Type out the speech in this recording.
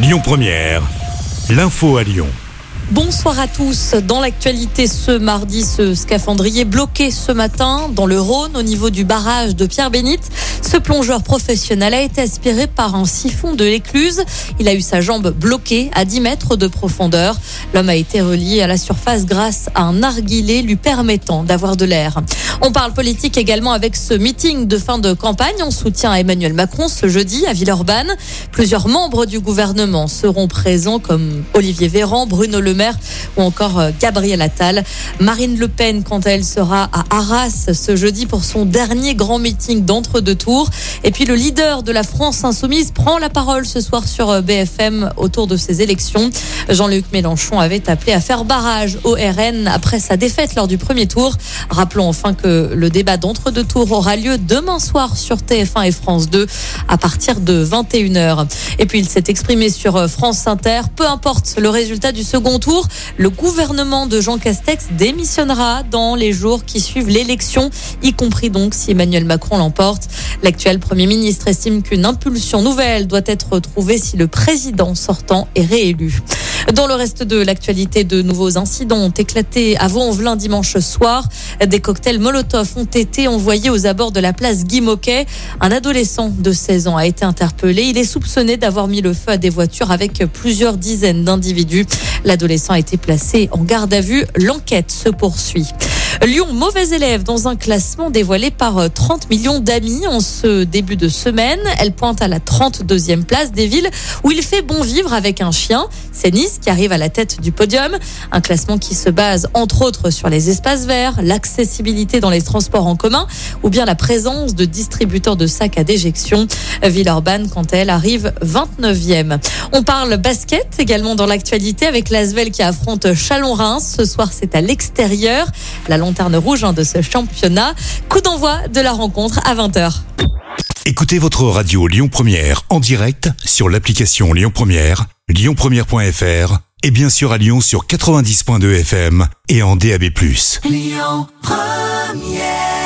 Lyon Première, l'info à Lyon. Bonsoir à tous. Dans l'actualité ce mardi, ce scaphandrier bloqué ce matin dans le Rhône au niveau du barrage de Pierre-Bénite. Ce plongeur professionnel a été aspiré par un siphon de l'écluse. Il a eu sa jambe bloquée à 10 mètres de profondeur. L'homme a été relié à la surface grâce à un narguilé lui permettant d'avoir de l'air. On parle politique également avec ce meeting de fin de campagne en soutien à Emmanuel Macron ce jeudi à Villeurbanne. Plusieurs membres du gouvernement seront présents comme Olivier Véran, Bruno Le Maire ou encore euh, Gabriel Attal. Marine Le Pen, quant à elle, sera à Arras ce jeudi pour son dernier grand meeting d'entre-deux tours. Et puis le leader de la France insoumise prend la parole ce soir sur euh, BFM autour de ces élections. Jean-Luc Mélenchon avait appelé à faire barrage au RN après sa défaite lors du premier tour. Rappelons enfin que le débat d'entre-deux tours aura lieu demain soir sur TF1 et France 2 à partir de 21h. Et puis il s'est exprimé sur euh, France Inter. Peu importe le résultat du second tour, le gouvernement de Jean Castex démissionnera dans les jours qui suivent l'élection, y compris donc si Emmanuel Macron l'emporte. L'actuel Premier ministre estime qu'une impulsion nouvelle doit être trouvée si le président sortant est réélu. Dans le reste de l'actualité, de nouveaux incidents ont éclaté à Vaux-en-Velin dimanche soir. Des cocktails Molotov ont été envoyés aux abords de la place Guy Moquet. Un adolescent de 16 ans a été interpellé. Il est soupçonné d'avoir mis le feu à des voitures avec plusieurs dizaines d'individus. L'adolescent a été placé en garde à vue. L'enquête se poursuit. Lyon, mauvais élève dans un classement dévoilé par 30 euh, millions d'amis en ce début de semaine. Elle pointe à la 32e place des villes où il fait bon vivre avec un chien. C'est Nice qui arrive à la tête du podium. Un classement qui se base entre autres sur les espaces verts, l'accessibilité dans les transports en commun ou bien la présence de distributeurs de sacs à déjection. Villeurbanne, quant à elle, arrive 29e. On parle basket également dans l'actualité avec l'Asvel qui affronte Chalon-Reims. Ce soir, c'est à l'extérieur. Lanterne rouge hein, de ce championnat. Coup d'envoi de la rencontre à 20h. Écoutez votre radio Lyon Première en direct sur l'application Lyon Première, lyonpremière.fr et bien sûr à Lyon sur 90.2 FM et en DAB+. Lyon Première